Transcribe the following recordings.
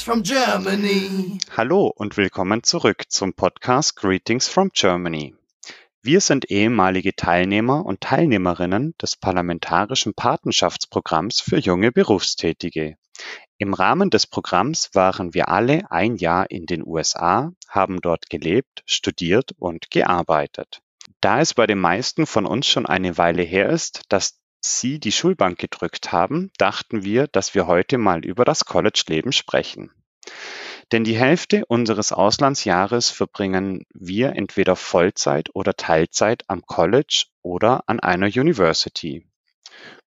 Greetings from Germany. Hallo und willkommen zurück zum Podcast Greetings from Germany. Wir sind ehemalige Teilnehmer und Teilnehmerinnen des Parlamentarischen Patenschaftsprogramms für junge Berufstätige. Im Rahmen des Programms waren wir alle ein Jahr in den USA, haben dort gelebt, studiert und gearbeitet. Da es bei den meisten von uns schon eine Weile her ist, dass Sie die Schulbank gedrückt haben, dachten wir, dass wir heute mal über das College-Leben sprechen. Denn die Hälfte unseres Auslandsjahres verbringen wir entweder Vollzeit oder Teilzeit am College oder an einer University.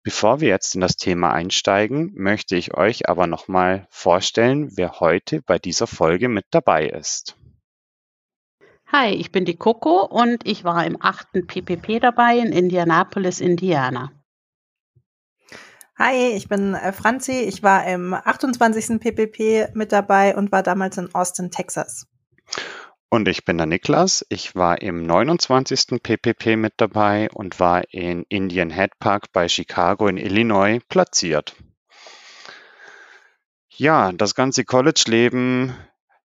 Bevor wir jetzt in das Thema einsteigen, möchte ich euch aber nochmal vorstellen, wer heute bei dieser Folge mit dabei ist. Hi, ich bin die Coco und ich war im achten PPP dabei in Indianapolis, Indiana. Hi, ich bin äh, Franzi. Ich war im 28. PPP mit dabei und war damals in Austin, Texas. Und ich bin der Niklas. Ich war im 29. PPP mit dabei und war in Indian Head Park bei Chicago in Illinois platziert. Ja, das ganze College-Leben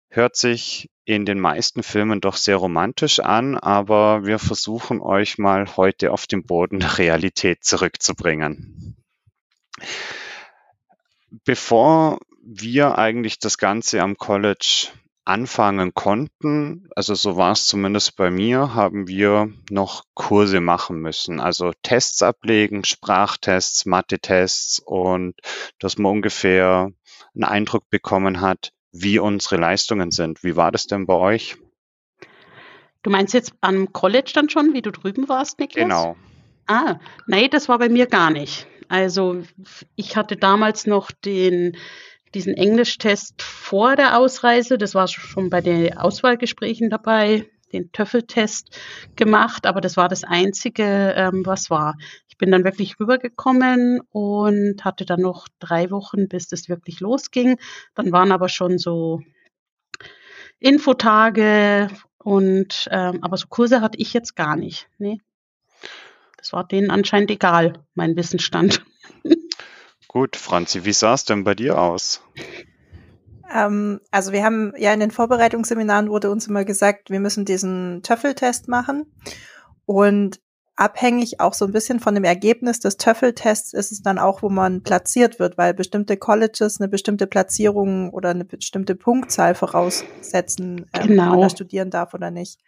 hört sich in den meisten Filmen doch sehr romantisch an, aber wir versuchen euch mal heute auf den Boden der Realität zurückzubringen. Bevor wir eigentlich das Ganze am College anfangen konnten, also so war es zumindest bei mir, haben wir noch Kurse machen müssen. Also Tests ablegen, Sprachtests, Mathe-Tests und dass man ungefähr einen Eindruck bekommen hat, wie unsere Leistungen sind. Wie war das denn bei euch? Du meinst jetzt am College dann schon, wie du drüben warst, Niklas? Genau. Ah, nein, das war bei mir gar nicht. Also ich hatte damals noch den, diesen Englischtest vor der Ausreise. Das war schon bei den Auswahlgesprächen dabei, den Töffeltest gemacht, aber das war das Einzige, ähm, was war. Ich bin dann wirklich rübergekommen und hatte dann noch drei Wochen, bis das wirklich losging. Dann waren aber schon so Infotage und ähm, aber so Kurse hatte ich jetzt gar nicht. Nee. Das war denen anscheinend egal, mein Wissensstand. Gut, Franzi, wie sah es denn bei dir aus? Ähm, also wir haben ja in den Vorbereitungsseminaren wurde uns immer gesagt, wir müssen diesen Töffeltest machen. Und abhängig auch so ein bisschen von dem Ergebnis des Töffeltests ist es dann auch, wo man platziert wird, weil bestimmte Colleges eine bestimmte Platzierung oder eine bestimmte Punktzahl voraussetzen, ähm, genau. ob man da studieren darf oder nicht.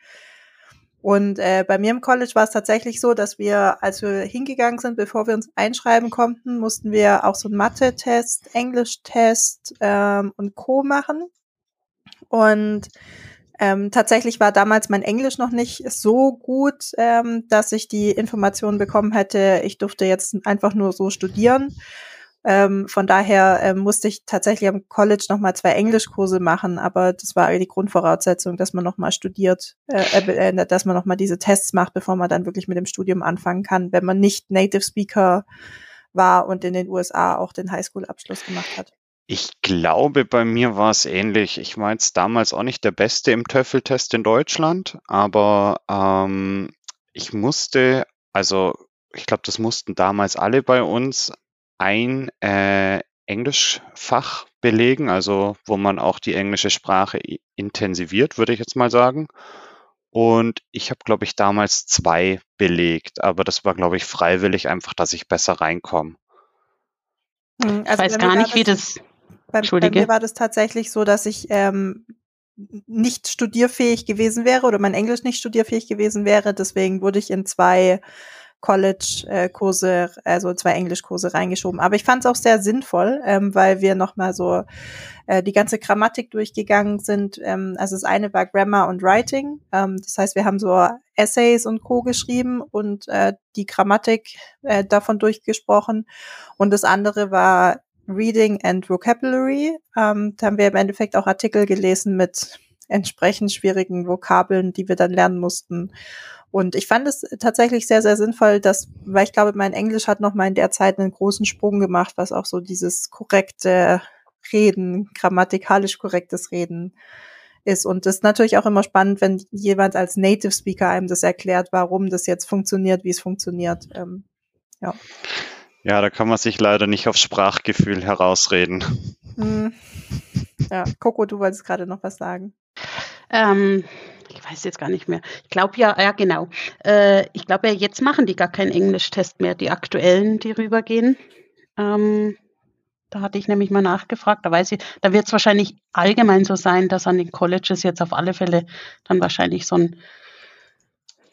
Und äh, bei mir im College war es tatsächlich so, dass wir, als wir hingegangen sind, bevor wir uns einschreiben konnten, mussten wir auch so einen Mathe-Test, Englisch-Test ähm, und Co. machen. Und ähm, tatsächlich war damals mein Englisch noch nicht so gut, ähm, dass ich die Informationen bekommen hätte, ich durfte jetzt einfach nur so studieren. Ähm, von daher ähm, musste ich tatsächlich am College nochmal zwei Englischkurse machen, aber das war die Grundvoraussetzung, dass man nochmal studiert, äh, äh, äh dass man nochmal diese Tests macht, bevor man dann wirklich mit dem Studium anfangen kann, wenn man nicht Native Speaker war und in den USA auch den Highschool-Abschluss gemacht hat. Ich glaube, bei mir war es ähnlich. Ich war jetzt damals auch nicht der Beste im Töffeltest in Deutschland, aber ähm, ich musste, also ich glaube, das mussten damals alle bei uns ein äh, Englischfach belegen, also wo man auch die englische Sprache intensiviert, würde ich jetzt mal sagen. Und ich habe, glaube ich, damals zwei belegt, aber das war, glaube ich, freiwillig einfach, dass ich besser reinkomme. Hm, also ich weiß gar nicht, wie das. Bei, bei, mir war das tatsächlich so, dass ich ähm, nicht studierfähig gewesen wäre oder mein Englisch nicht studierfähig gewesen wäre. Deswegen wurde ich in zwei College-Kurse, also zwei Englischkurse reingeschoben. Aber ich fand es auch sehr sinnvoll, ähm, weil wir nochmal so äh, die ganze Grammatik durchgegangen sind. Ähm, also das eine war Grammar und Writing. Ähm, das heißt, wir haben so Essays und Co. geschrieben und äh, die Grammatik äh, davon durchgesprochen. Und das andere war Reading and Vocabulary. Ähm, da haben wir im Endeffekt auch Artikel gelesen mit entsprechend schwierigen Vokabeln, die wir dann lernen mussten. Und ich fand es tatsächlich sehr, sehr sinnvoll, dass, weil ich glaube, mein Englisch hat noch mal in der Zeit einen großen Sprung gemacht, was auch so dieses korrekte Reden, grammatikalisch korrektes Reden ist. Und das ist natürlich auch immer spannend, wenn jemand als Native Speaker einem das erklärt, warum das jetzt funktioniert, wie es funktioniert. Ähm, ja. Ja, da kann man sich leider nicht auf Sprachgefühl herausreden. Hm. Ja, Coco, du wolltest gerade noch was sagen. Ähm, ich weiß jetzt gar nicht mehr. Ich glaube ja, ja genau. Äh, ich glaube ja, jetzt machen die gar keinen Englischtest mehr, die aktuellen, die rübergehen. Ähm, da hatte ich nämlich mal nachgefragt. Da weiß ich, da wird es wahrscheinlich allgemein so sein, dass an den Colleges jetzt auf alle Fälle dann wahrscheinlich so ein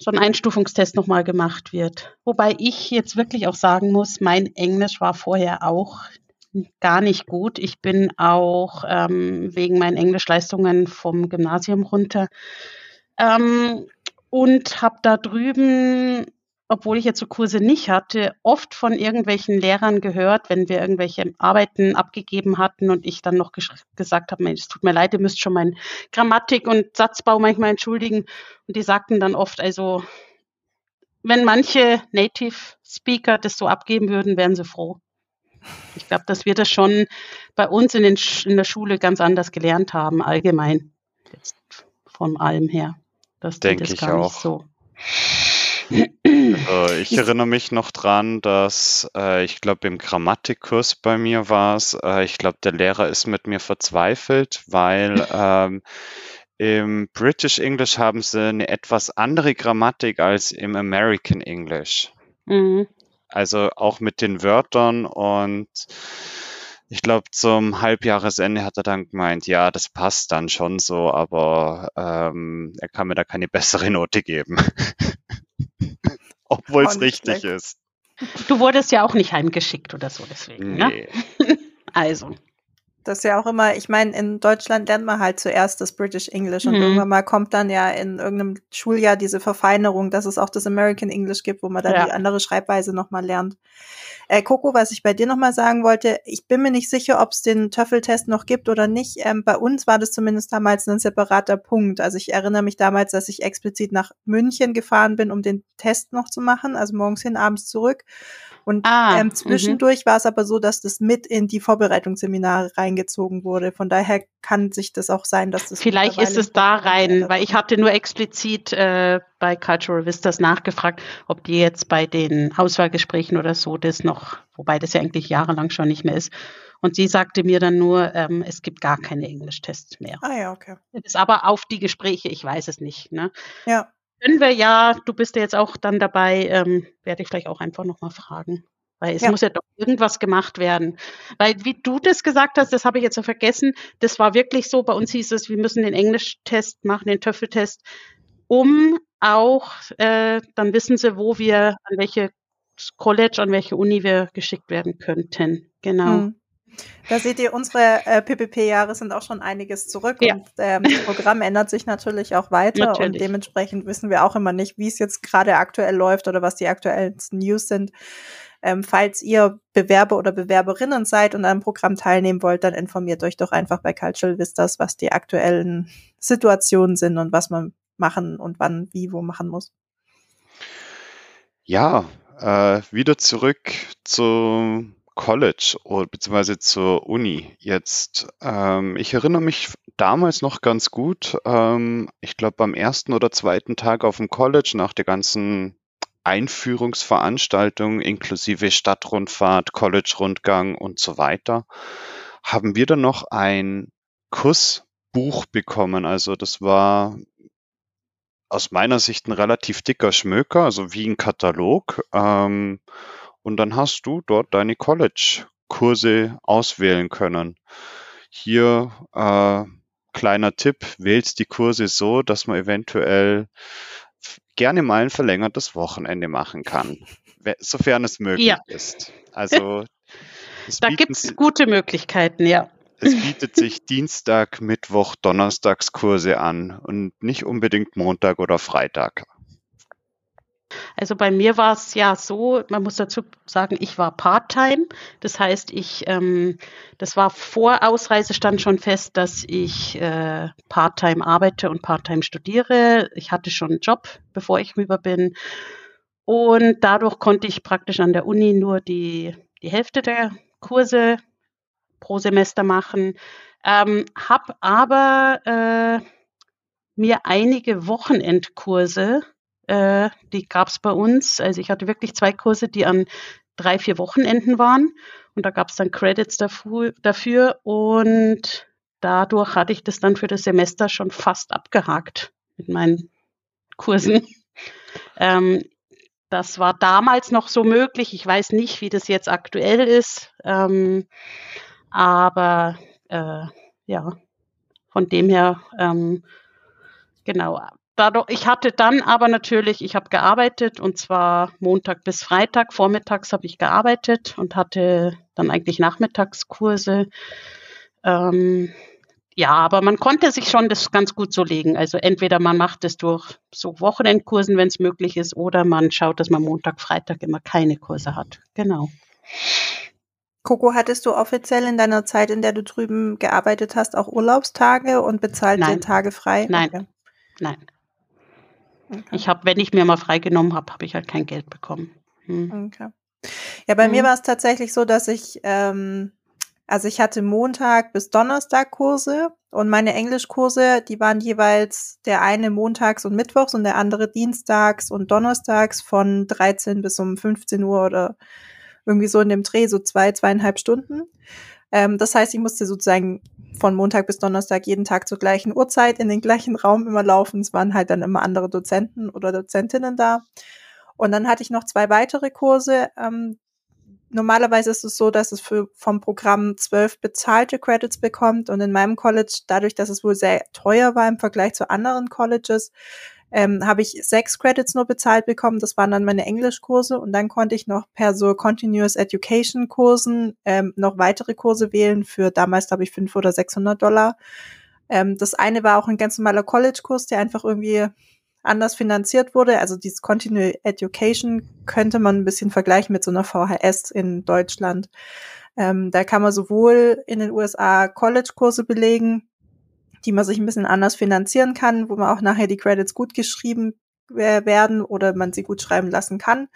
so ein Einstufungstest nochmal gemacht wird. Wobei ich jetzt wirklich auch sagen muss, mein Englisch war vorher auch gar nicht gut. Ich bin auch ähm, wegen meinen Englischleistungen vom Gymnasium runter ähm, und habe da drüben, obwohl ich jetzt so Kurse nicht hatte, oft von irgendwelchen Lehrern gehört, wenn wir irgendwelche Arbeiten abgegeben hatten und ich dann noch gesagt habe, es tut mir leid, ihr müsst schon meinen Grammatik und Satzbau manchmal entschuldigen. Und die sagten dann oft, also wenn manche Native Speaker das so abgeben würden, wären sie froh. Ich glaube, dass wir das schon bei uns in, den, in der Schule ganz anders gelernt haben, allgemein. Jetzt von allem her. Das denke ich auch. So. Also ich erinnere mich noch dran, dass äh, ich glaube im Grammatikkurs bei mir war es, äh, ich glaube der Lehrer ist mit mir verzweifelt, weil ähm, im British English haben sie eine etwas andere Grammatik als im American English. Mhm. Also auch mit den Wörtern und ich glaube, zum Halbjahresende hat er dann gemeint, ja, das passt dann schon so, aber ähm, er kann mir da keine bessere Note geben. Obwohl es richtig ist. Du wurdest ja auch nicht heimgeschickt oder so, deswegen. Ne? Nee. Ne? also. Das ist ja auch immer, ich meine, in Deutschland lernt man halt zuerst das British English und mhm. irgendwann mal kommt dann ja in irgendeinem Schuljahr diese Verfeinerung, dass es auch das American English gibt, wo man dann ja. die andere Schreibweise nochmal lernt. Äh, Coco, was ich bei dir nochmal sagen wollte, ich bin mir nicht sicher, ob es den Töffeltest noch gibt oder nicht. Ähm, bei uns war das zumindest damals ein separater Punkt. Also ich erinnere mich damals, dass ich explizit nach München gefahren bin, um den Test noch zu machen, also morgens hin, abends zurück. Und ah, ähm, mhm. zwischendurch war es aber so, dass das mit in die Vorbereitungsseminare reingezogen wurde. Von daher kann sich das auch sein, dass das. Vielleicht ist es da rein, weil ich hatte nur explizit äh, bei Cultural Vistas nachgefragt, ob die jetzt bei den Auswahlgesprächen oder so das noch, wobei das ja eigentlich jahrelang schon nicht mehr ist. Und sie sagte mir dann nur, ähm, es gibt gar keine Englischtests mehr. Ah ja, okay. Das ist aber auf die Gespräche, ich weiß es nicht. Ne? Ja können wir ja, du bist ja jetzt auch dann dabei, ähm, werde ich vielleicht auch einfach nochmal fragen. Weil es ja. muss ja doch irgendwas gemacht werden. Weil wie du das gesagt hast, das habe ich jetzt so vergessen, das war wirklich so, bei uns hieß es, wir müssen den Englischtest machen, den Töffeltest, um auch, äh, dann wissen sie, wo wir, an welche College, an welche Uni wir geschickt werden könnten. Genau. Hm. Da seht ihr, unsere äh, PPP-Jahre sind auch schon einiges zurück ja. und ähm, das Programm ändert sich natürlich auch weiter natürlich. und dementsprechend wissen wir auch immer nicht, wie es jetzt gerade aktuell läuft oder was die aktuellsten News sind. Ähm, falls ihr Bewerber oder Bewerberinnen seid und an einem Programm teilnehmen wollt, dann informiert euch doch einfach bei Cultural Vistas, was die aktuellen Situationen sind und was man machen und wann, wie, wo machen muss. Ja, äh, wieder zurück zu College oder beziehungsweise zur Uni jetzt. Ähm, ich erinnere mich damals noch ganz gut. Ähm, ich glaube, beim ersten oder zweiten Tag auf dem College nach der ganzen Einführungsveranstaltung inklusive Stadtrundfahrt, College-Rundgang und so weiter, haben wir dann noch ein Kursbuch bekommen. Also das war aus meiner Sicht ein relativ dicker Schmöker, also wie ein Katalog. Ähm, und dann hast du dort deine College-Kurse auswählen können. Hier äh, kleiner Tipp, wählst die Kurse so, dass man eventuell gerne mal ein verlängertes Wochenende machen kann, sofern es möglich ja. ist. Also da gibt es gute Möglichkeiten, ja. Es bietet sich Dienstag, Mittwoch, Donnerstagskurse an und nicht unbedingt Montag oder Freitag. Also bei mir war es ja so, man muss dazu sagen, ich war Part-Time. Das heißt, ich, ähm, das war vor Ausreise stand schon fest, dass ich äh, Part-Time arbeite und Part-Time studiere. Ich hatte schon einen Job, bevor ich rüber bin. Und dadurch konnte ich praktisch an der Uni nur die, die Hälfte der Kurse pro Semester machen. Ähm, hab aber äh, mir einige Wochenendkurse äh, die gab es bei uns. Also ich hatte wirklich zwei Kurse, die an drei, vier Wochenenden waren. Und da gab es dann Credits dafür, dafür. Und dadurch hatte ich das dann für das Semester schon fast abgehakt mit meinen Kursen. Ähm, das war damals noch so möglich. Ich weiß nicht, wie das jetzt aktuell ist. Ähm, aber äh, ja, von dem her, ähm, genau. Dadurch, ich hatte dann aber natürlich, ich habe gearbeitet und zwar Montag bis Freitag. Vormittags habe ich gearbeitet und hatte dann eigentlich Nachmittagskurse. Ähm, ja, aber man konnte sich schon das ganz gut so legen. Also entweder man macht es durch so Wochenendkursen, wenn es möglich ist, oder man schaut, dass man Montag, Freitag immer keine Kurse hat. Genau. Coco, hattest du offiziell in deiner Zeit, in der du drüben gearbeitet hast, auch Urlaubstage und bezahlte Nein. Tage frei? Nein. Okay. Nein. Okay. Ich habe, wenn ich mir mal freigenommen habe, habe ich halt kein Geld bekommen. Hm. Okay. Ja, bei mir Mhm. war es tatsächlich so, dass ich, ähm, also ich hatte Montag bis Donnerstag Kurse und meine Englischkurse, die waren jeweils der eine montags und mittwochs und der andere dienstags und donnerstags von 13 bis um 15 Uhr oder irgendwie so in dem Dreh, so zwei, zweieinhalb Stunden. Ähm, das heißt, ich musste sozusagen von Montag bis Donnerstag jeden Tag zur gleichen Uhrzeit in den gleichen Raum immer laufen. Es waren halt dann immer andere Dozenten oder Dozentinnen da. Und dann hatte ich noch zwei weitere Kurse. Ähm, normalerweise ist es so, dass es für, vom Programm zwölf bezahlte Credits bekommt. Und in meinem College, dadurch, dass es wohl sehr teuer war im Vergleich zu anderen Colleges, ähm, habe ich sechs Credits nur bezahlt bekommen. Das waren dann meine Englischkurse. Und dann konnte ich noch per so Continuous Education Kursen ähm, noch weitere Kurse wählen für damals, glaube ich, fünf oder 600 Dollar. Ähm, das eine war auch ein ganz normaler College-Kurs, der einfach irgendwie anders finanziert wurde. Also dieses Continual Education könnte man ein bisschen vergleichen mit so einer VHS in Deutschland. Ähm, da kann man sowohl in den USA College-Kurse belegen, die man sich ein bisschen anders finanzieren kann, wo man auch nachher die Credits gut geschrieben äh, werden oder man sie gut schreiben lassen kann.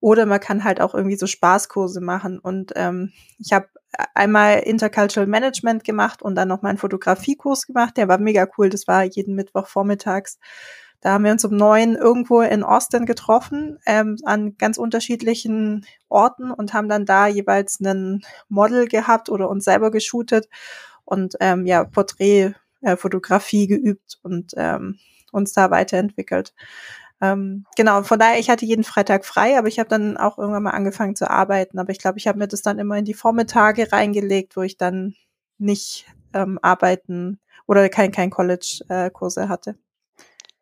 Oder man kann halt auch irgendwie so Spaßkurse machen. Und ähm, ich habe einmal Intercultural Management gemacht und dann noch meinen Fotografiekurs gemacht. Der war mega cool. Das war jeden Mittwoch vormittags. Da haben wir uns um neun irgendwo in Austin getroffen, ähm, an ganz unterschiedlichen Orten und haben dann da jeweils einen Model gehabt oder uns selber geshootet und ähm, ja, Porträtfotografie geübt und ähm, uns da weiterentwickelt. Ähm, genau, von daher, ich hatte jeden Freitag frei, aber ich habe dann auch irgendwann mal angefangen zu arbeiten. Aber ich glaube, ich habe mir das dann immer in die Vormittage reingelegt, wo ich dann nicht ähm, arbeiten oder kein, kein College-Kurse hatte.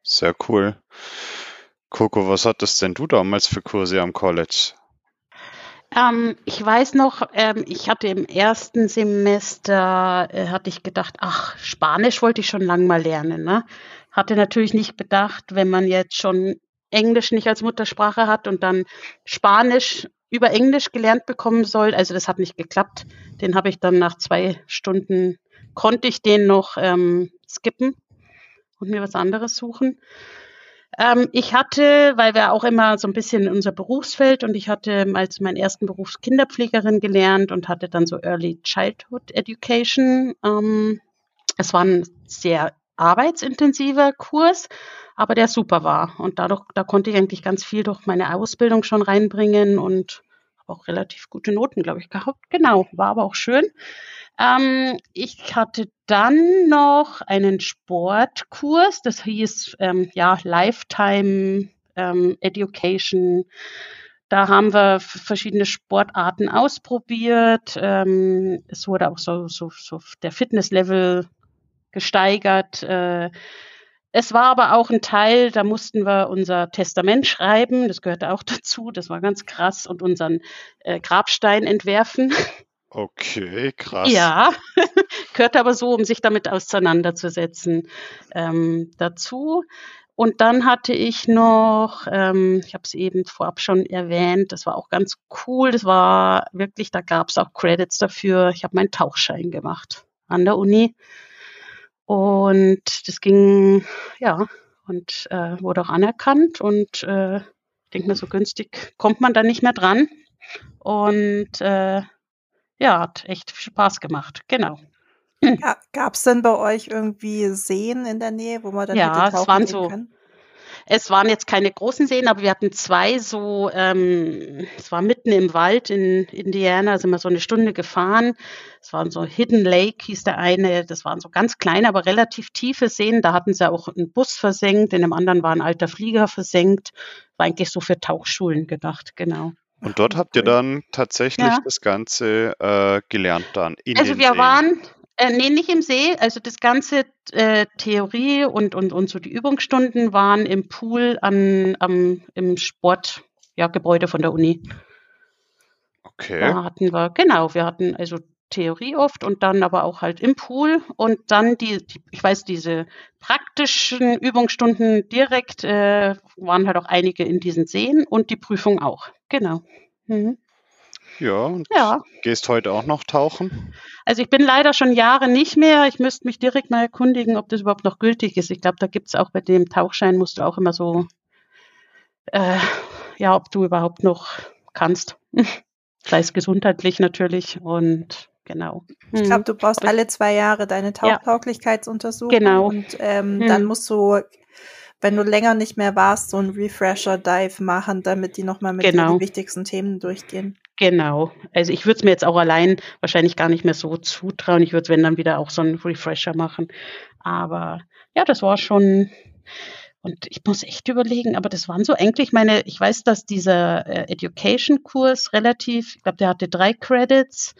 Sehr cool. Coco, was hattest denn du damals für Kurse am College? Ähm, ich weiß noch, ähm, ich hatte im ersten Semester, äh, hatte ich gedacht, ach, Spanisch wollte ich schon lange mal lernen. Ne? Hatte natürlich nicht bedacht, wenn man jetzt schon Englisch nicht als Muttersprache hat und dann Spanisch über Englisch gelernt bekommen soll. Also das hat nicht geklappt. Den habe ich dann nach zwei Stunden, konnte ich den noch ähm, skippen und mir was anderes suchen. Ähm, ich hatte, weil wir auch immer so ein bisschen in unser Berufsfeld und ich hatte als meinen ersten Beruf Kinderpflegerin gelernt und hatte dann so Early Childhood Education. Ähm, es war ein sehr arbeitsintensiver Kurs, aber der super war. Und dadurch, da konnte ich eigentlich ganz viel durch meine Ausbildung schon reinbringen und auch relativ gute Noten, glaube ich, gehabt. Genau, war aber auch schön. Ähm, ich hatte dann noch einen Sportkurs, das hieß ähm, ja Lifetime ähm, Education. Da haben wir verschiedene Sportarten ausprobiert. Ähm, es wurde auch so, so, so der Fitnesslevel gesteigert. Äh, es war aber auch ein Teil, da mussten wir unser Testament schreiben, das gehörte auch dazu, das war ganz krass, und unseren äh, Grabstein entwerfen. Okay, krass. Ja, gehört aber so, um sich damit auseinanderzusetzen, ähm, dazu. Und dann hatte ich noch, ähm, ich habe es eben vorab schon erwähnt, das war auch ganz cool. Das war wirklich, da gab es auch Credits dafür. Ich habe meinen Tauchschein gemacht an der Uni. Und das ging, ja, und äh, wurde auch anerkannt. Und äh, ich denke mir, so günstig kommt man da nicht mehr dran. Und äh, ja, hat echt Spaß gemacht. Genau. Ja, Gab es denn bei euch irgendwie Seen in der Nähe, wo man dann Ja, hätte es tauchen waren gehen so- können? Es waren jetzt keine großen Seen, aber wir hatten zwei so, ähm, es war mitten im Wald in Indiana, sind wir so eine Stunde gefahren. Es waren so Hidden Lake, hieß der eine. Das waren so ganz kleine, aber relativ tiefe Seen. Da hatten sie auch einen Bus versenkt, in dem anderen war ein alter Flieger versenkt. War eigentlich so für Tauchschulen gedacht, genau. Und dort habt ihr dann tatsächlich ja. das Ganze äh, gelernt dann. also wir Seen. waren, äh, nee, nicht im See. Also das ganze äh, Theorie und, und, und so die Übungsstunden waren im Pool an, am, im Sportgebäude ja, von der Uni. Okay. Da hatten wir, genau, wir hatten also Theorie oft und dann aber auch halt im Pool und dann die, die ich weiß, diese praktischen Übungsstunden direkt äh, waren halt auch einige in diesen Seen und die Prüfung auch. Genau. Mhm. Ja, und ja. gehst heute auch noch tauchen? Also ich bin leider schon Jahre nicht mehr. Ich müsste mich direkt mal erkundigen, ob das überhaupt noch gültig ist. Ich glaube, da gibt es auch bei dem Tauchschein, musst du auch immer so, äh, ja, ob du überhaupt noch kannst. Sei es gesundheitlich natürlich und genau. Ich glaube, du brauchst alle zwei Jahre deine Tauchtauglichkeitsuntersuchung. Genau. Und ähm, mhm. dann musst du wenn du länger nicht mehr warst, so ein Refresher-Dive machen, damit die nochmal mit genau. den wichtigsten Themen durchgehen. Genau. Also ich würde es mir jetzt auch allein wahrscheinlich gar nicht mehr so zutrauen. Ich würde, wenn dann wieder auch so einen Refresher machen. Aber ja, das war schon. Und ich muss echt überlegen, aber das waren so eigentlich meine, ich weiß, dass dieser äh, Education-Kurs relativ, ich glaube, der hatte drei Credits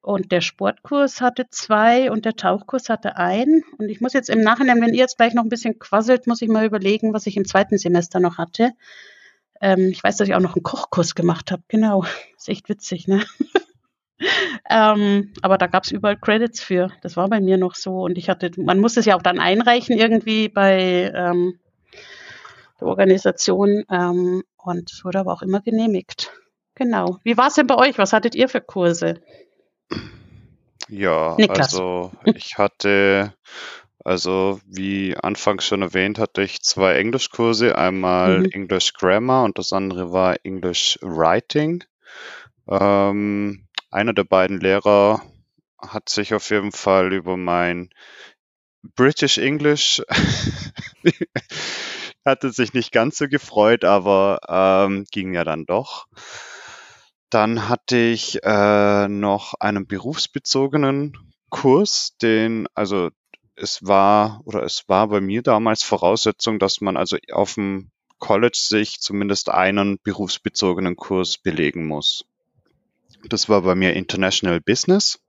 und der Sportkurs hatte zwei und der Tauchkurs hatte ein. Und ich muss jetzt im Nachhinein, wenn ihr jetzt gleich noch ein bisschen quasselt, muss ich mal überlegen, was ich im zweiten Semester noch hatte. Ähm, ich weiß, dass ich auch noch einen Kochkurs gemacht habe. Genau. Ist echt witzig, ne? ähm, aber da gab es überall Credits für. Das war bei mir noch so. Und ich hatte, man musste es ja auch dann einreichen irgendwie bei ähm, der Organisation. Ähm, und es wurde aber auch immer genehmigt. Genau. Wie war es denn bei euch? Was hattet ihr für Kurse? Ja, Niklas. also ich hatte, also wie anfangs schon erwähnt, hatte ich zwei Englischkurse, einmal mhm. English Grammar und das andere war English Writing. Ähm, einer der beiden Lehrer hat sich auf jeden Fall über mein British English hatte sich nicht ganz so gefreut, aber ähm, ging ja dann doch. Dann hatte ich äh, noch einen berufsbezogenen Kurs, den, also es war oder es war bei mir damals Voraussetzung, dass man also auf dem College sich zumindest einen berufsbezogenen Kurs belegen muss. Das war bei mir International Business.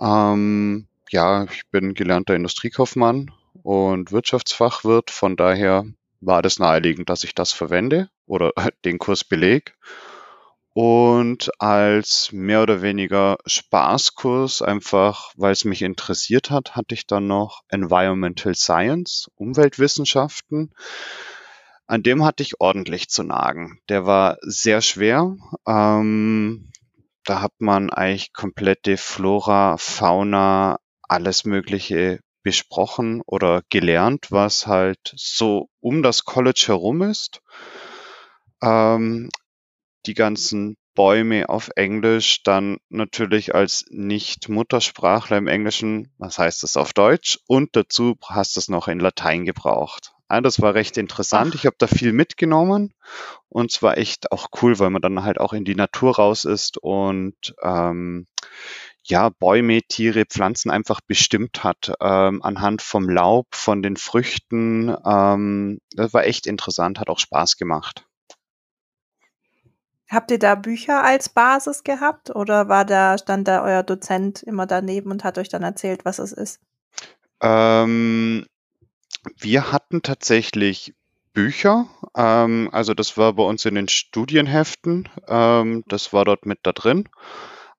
Ähm, ja, ich bin gelernter Industriekaufmann und Wirtschaftsfachwirt, von daher war das naheliegend, dass ich das verwende oder den Kurs beleg. Und als mehr oder weniger Spaßkurs, einfach weil es mich interessiert hat, hatte ich dann noch Environmental Science, Umweltwissenschaften. An dem hatte ich ordentlich zu nagen. Der war sehr schwer. Ähm, da hat man eigentlich komplette Flora, Fauna, alles Mögliche besprochen oder gelernt, was halt so um das College herum ist. Ähm, die ganzen Bäume auf Englisch, dann natürlich als Nicht-Muttersprachler im Englischen, was heißt das auf Deutsch? Und dazu hast du es noch in Latein gebraucht. Ja, das war recht interessant. Ich habe da viel mitgenommen und es war echt auch cool, weil man dann halt auch in die Natur raus ist und ähm, ja, Bäume, Tiere, Pflanzen einfach bestimmt hat ähm, anhand vom Laub, von den Früchten. Ähm, das war echt interessant, hat auch Spaß gemacht. Habt ihr da Bücher als Basis gehabt oder war da, stand da euer Dozent immer daneben und hat euch dann erzählt, was es ist? Ähm, wir hatten tatsächlich Bücher. Ähm, also das war bei uns in den Studienheften. Ähm, das war dort mit da drin.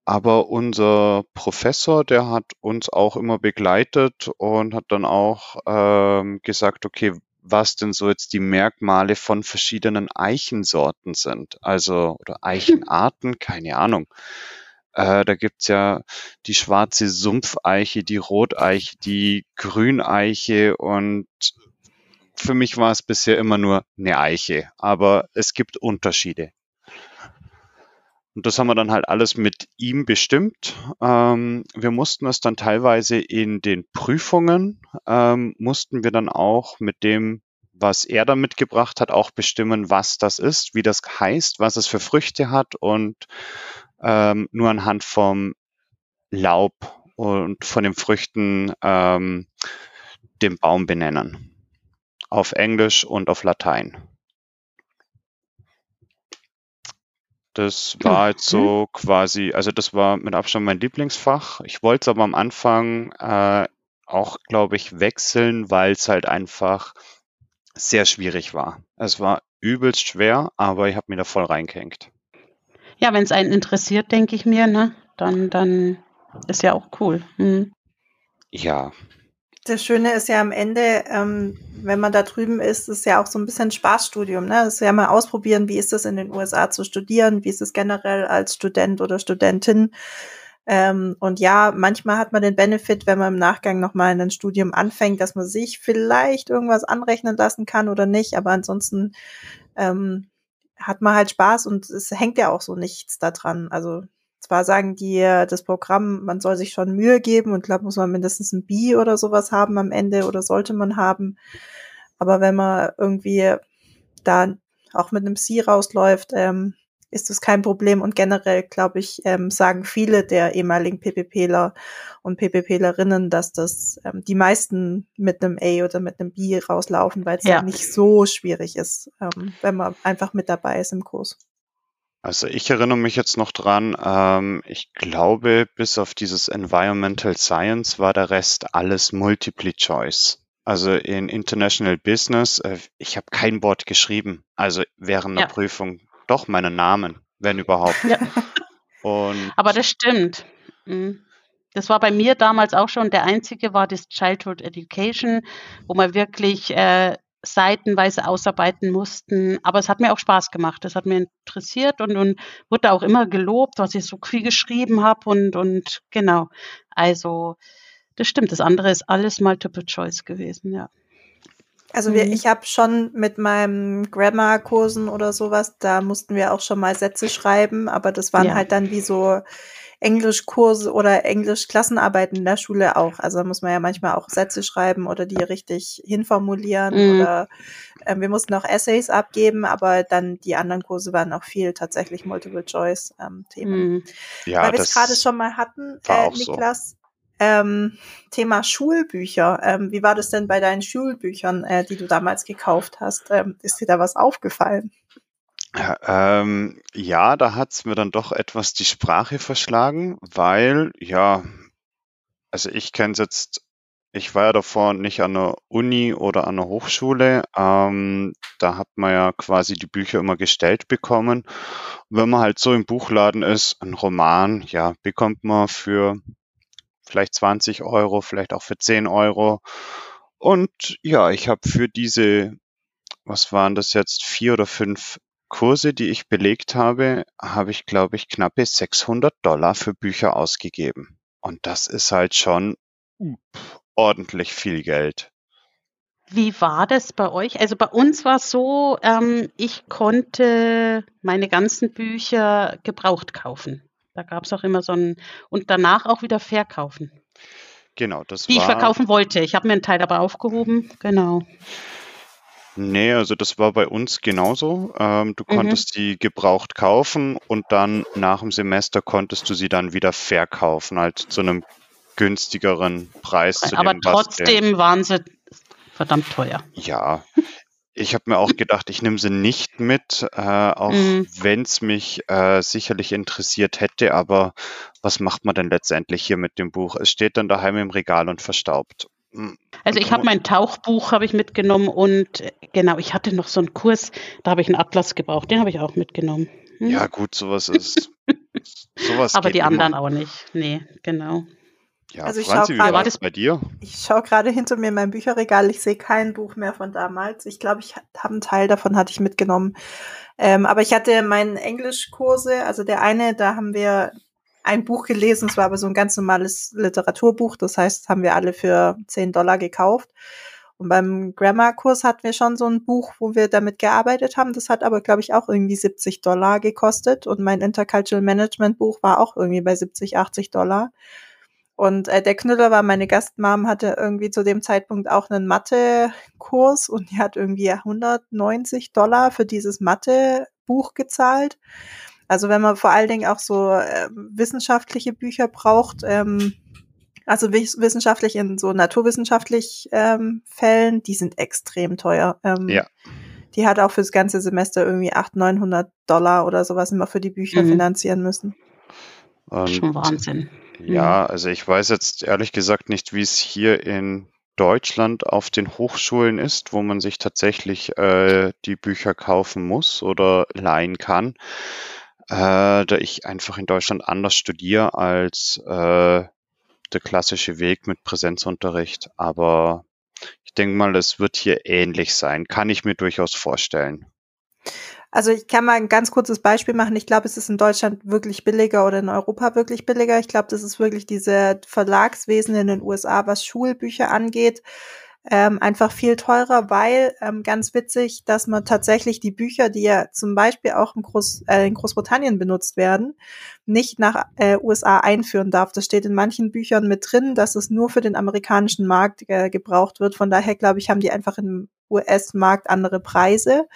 Aber unser Professor, der hat uns auch immer begleitet und hat dann auch ähm, gesagt, okay, was denn so jetzt die Merkmale von verschiedenen Eichensorten sind. Also, oder Eichenarten, keine Ahnung. Äh, da gibt's ja die schwarze Sumpfeiche, die Roteiche, die Grüneiche und für mich war es bisher immer nur eine Eiche, aber es gibt Unterschiede. Und das haben wir dann halt alles mit ihm bestimmt. Ähm, wir mussten es dann teilweise in den Prüfungen, ähm, mussten wir dann auch mit dem was er da mitgebracht hat, auch bestimmen, was das ist, wie das heißt, was es für Früchte hat und ähm, nur anhand vom Laub und von den Früchten ähm, den Baum benennen. Auf Englisch und auf Latein. Das war jetzt so quasi, also das war mit Abstand mein Lieblingsfach. Ich wollte es aber am Anfang äh, auch, glaube ich, wechseln, weil es halt einfach sehr schwierig war. Es war übelst schwer, aber ich habe mir da voll reingehängt. Ja, wenn es einen interessiert, denke ich mir, ne, dann, dann ist ja auch cool. Mhm. Ja. Das Schöne ist ja am Ende, ähm, wenn man da drüben ist, ist ja auch so ein bisschen Spaßstudium. Ne? Das ist ja mal ausprobieren, wie ist es in den USA zu studieren, wie ist es generell als Student oder Studentin. Ähm, und ja, manchmal hat man den Benefit, wenn man im Nachgang nochmal ein Studium anfängt, dass man sich vielleicht irgendwas anrechnen lassen kann oder nicht. Aber ansonsten ähm, hat man halt Spaß und es hängt ja auch so nichts daran. Also zwar sagen die, das Programm, man soll sich schon Mühe geben und glaube, muss man mindestens ein B oder sowas haben am Ende oder sollte man haben. Aber wenn man irgendwie da auch mit einem C rausläuft, ähm, ist das kein Problem. Und generell, glaube ich, ähm, sagen viele der ehemaligen PPPler und PPPlerinnen, dass das ähm, die meisten mit einem A oder mit einem B rauslaufen, weil es ja. nicht so schwierig ist, ähm, wenn man einfach mit dabei ist im Kurs. Also ich erinnere mich jetzt noch dran, ähm, ich glaube, bis auf dieses Environmental Science war der Rest alles Multiple Choice. Also in International Business, äh, ich habe kein Wort geschrieben, also während der ja. Prüfung. Doch meinen Namen, wenn überhaupt. Ja. Und Aber das stimmt. Mhm. Das war bei mir damals auch schon der einzige, war das Childhood Education, wo man wirklich äh, seitenweise ausarbeiten mussten. Aber es hat mir auch Spaß gemacht. Es hat mir interessiert und, und wurde auch immer gelobt, was ich so viel geschrieben habe und, und genau. Also das stimmt. Das andere ist alles Multiple Choice gewesen, ja. Also wir, mhm. ich habe schon mit meinem Grammar-Kursen oder sowas, da mussten wir auch schon mal Sätze schreiben, aber das waren ja. halt dann wie so Englischkurse oder Englisch-Klassenarbeiten in der Schule auch. Also da muss man ja manchmal auch Sätze schreiben oder die richtig hinformulieren mhm. oder äh, wir mussten auch Essays abgeben, aber dann die anderen Kurse waren auch viel tatsächlich Multiple-Choice-Themen. Ähm, mhm. Ja, Weil wir es gerade schon mal hatten, äh, Niklas, so. Ähm, Thema Schulbücher. Ähm, wie war das denn bei deinen Schulbüchern, äh, die du damals gekauft hast? Ähm, ist dir da was aufgefallen? Ähm, ja, da hat's mir dann doch etwas die Sprache verschlagen, weil, ja, also ich kenne es jetzt, ich war ja davor nicht an der Uni oder an der Hochschule. Ähm, da hat man ja quasi die Bücher immer gestellt bekommen. wenn man halt so im Buchladen ist, ein Roman, ja, bekommt man für vielleicht 20 Euro, vielleicht auch für 10 Euro. Und ja, ich habe für diese, was waren das jetzt, vier oder fünf Kurse, die ich belegt habe, habe ich, glaube ich, knappe 600 Dollar für Bücher ausgegeben. Und das ist halt schon ordentlich viel Geld. Wie war das bei euch? Also bei uns war es so, ähm, ich konnte meine ganzen Bücher gebraucht kaufen. Da gab es auch immer so ein und danach auch wieder verkaufen. Genau, das Die war. Die ich verkaufen wollte. Ich habe mir einen Teil aber aufgehoben. Genau. Nee, also das war bei uns genauso. Ähm, du mhm. konntest die gebraucht kaufen und dann nach dem Semester konntest du sie dann wieder verkaufen, halt zu einem günstigeren Preis. Aber dem, trotzdem waren sie verdammt teuer. Ja, ich habe mir auch gedacht, ich nehme sie nicht mit, äh, auch mhm. wenn es mich äh, sicherlich interessiert hätte. Aber was macht man denn letztendlich hier mit dem Buch? Es steht dann daheim im Regal und verstaubt. Also ich habe mein Tauchbuch habe ich mitgenommen und äh, genau, ich hatte noch so einen Kurs, da habe ich einen Atlas gebraucht, den habe ich auch mitgenommen. Hm? Ja gut, sowas ist. sowas Aber die anderen auch nicht. Nee, genau. Ja, also ich Franzi, wie war das bei dir? Ich schaue gerade hinter mir in meinem Bücherregal. Ich sehe kein Buch mehr von damals. Ich glaube, ich habe einen Teil davon hatte ich mitgenommen. Ähm, aber ich hatte meinen Englischkurse. Also der eine, da haben wir ein Buch gelesen. Es war aber so ein ganz normales Literaturbuch. Das heißt, haben wir alle für 10 Dollar gekauft. Und beim Grammar-Kurs hatten wir schon so ein Buch, wo wir damit gearbeitet haben. Das hat aber, glaube ich, auch irgendwie 70 Dollar gekostet. Und mein Intercultural Management Buch war auch irgendwie bei 70, 80 Dollar. Und äh, der Knüller war, meine Gastmam hatte irgendwie zu dem Zeitpunkt auch einen Mathe-Kurs und die hat irgendwie 190 Dollar für dieses Mathe-Buch gezahlt. Also wenn man vor allen Dingen auch so äh, wissenschaftliche Bücher braucht, ähm, also wissenschaftlich in so naturwissenschaftlich ähm, Fällen, die sind extrem teuer. Ähm, ja. Die hat auch fürs ganze Semester irgendwie 800, 900 Dollar oder sowas immer für die Bücher mhm. finanzieren müssen. Und, Schon Wahnsinn. Ja, mhm. also ich weiß jetzt ehrlich gesagt nicht, wie es hier in Deutschland auf den Hochschulen ist, wo man sich tatsächlich äh, die Bücher kaufen muss oder leihen kann, äh, da ich einfach in Deutschland anders studiere als äh, der klassische Weg mit Präsenzunterricht. Aber ich denke mal, es wird hier ähnlich sein. Kann ich mir durchaus vorstellen. Also ich kann mal ein ganz kurzes Beispiel machen. Ich glaube, es ist in Deutschland wirklich billiger oder in Europa wirklich billiger. Ich glaube, das ist wirklich diese Verlagswesen in den USA, was Schulbücher angeht ähm, einfach viel teurer, weil ähm, ganz witzig, dass man tatsächlich die Bücher, die ja zum Beispiel auch in, Groß, äh, in Großbritannien benutzt werden, nicht nach äh, USA einführen darf. Das steht in manchen Büchern mit drin, dass es nur für den amerikanischen Markt äh, gebraucht wird. Von daher glaube ich, haben die einfach im US-Markt andere Preise.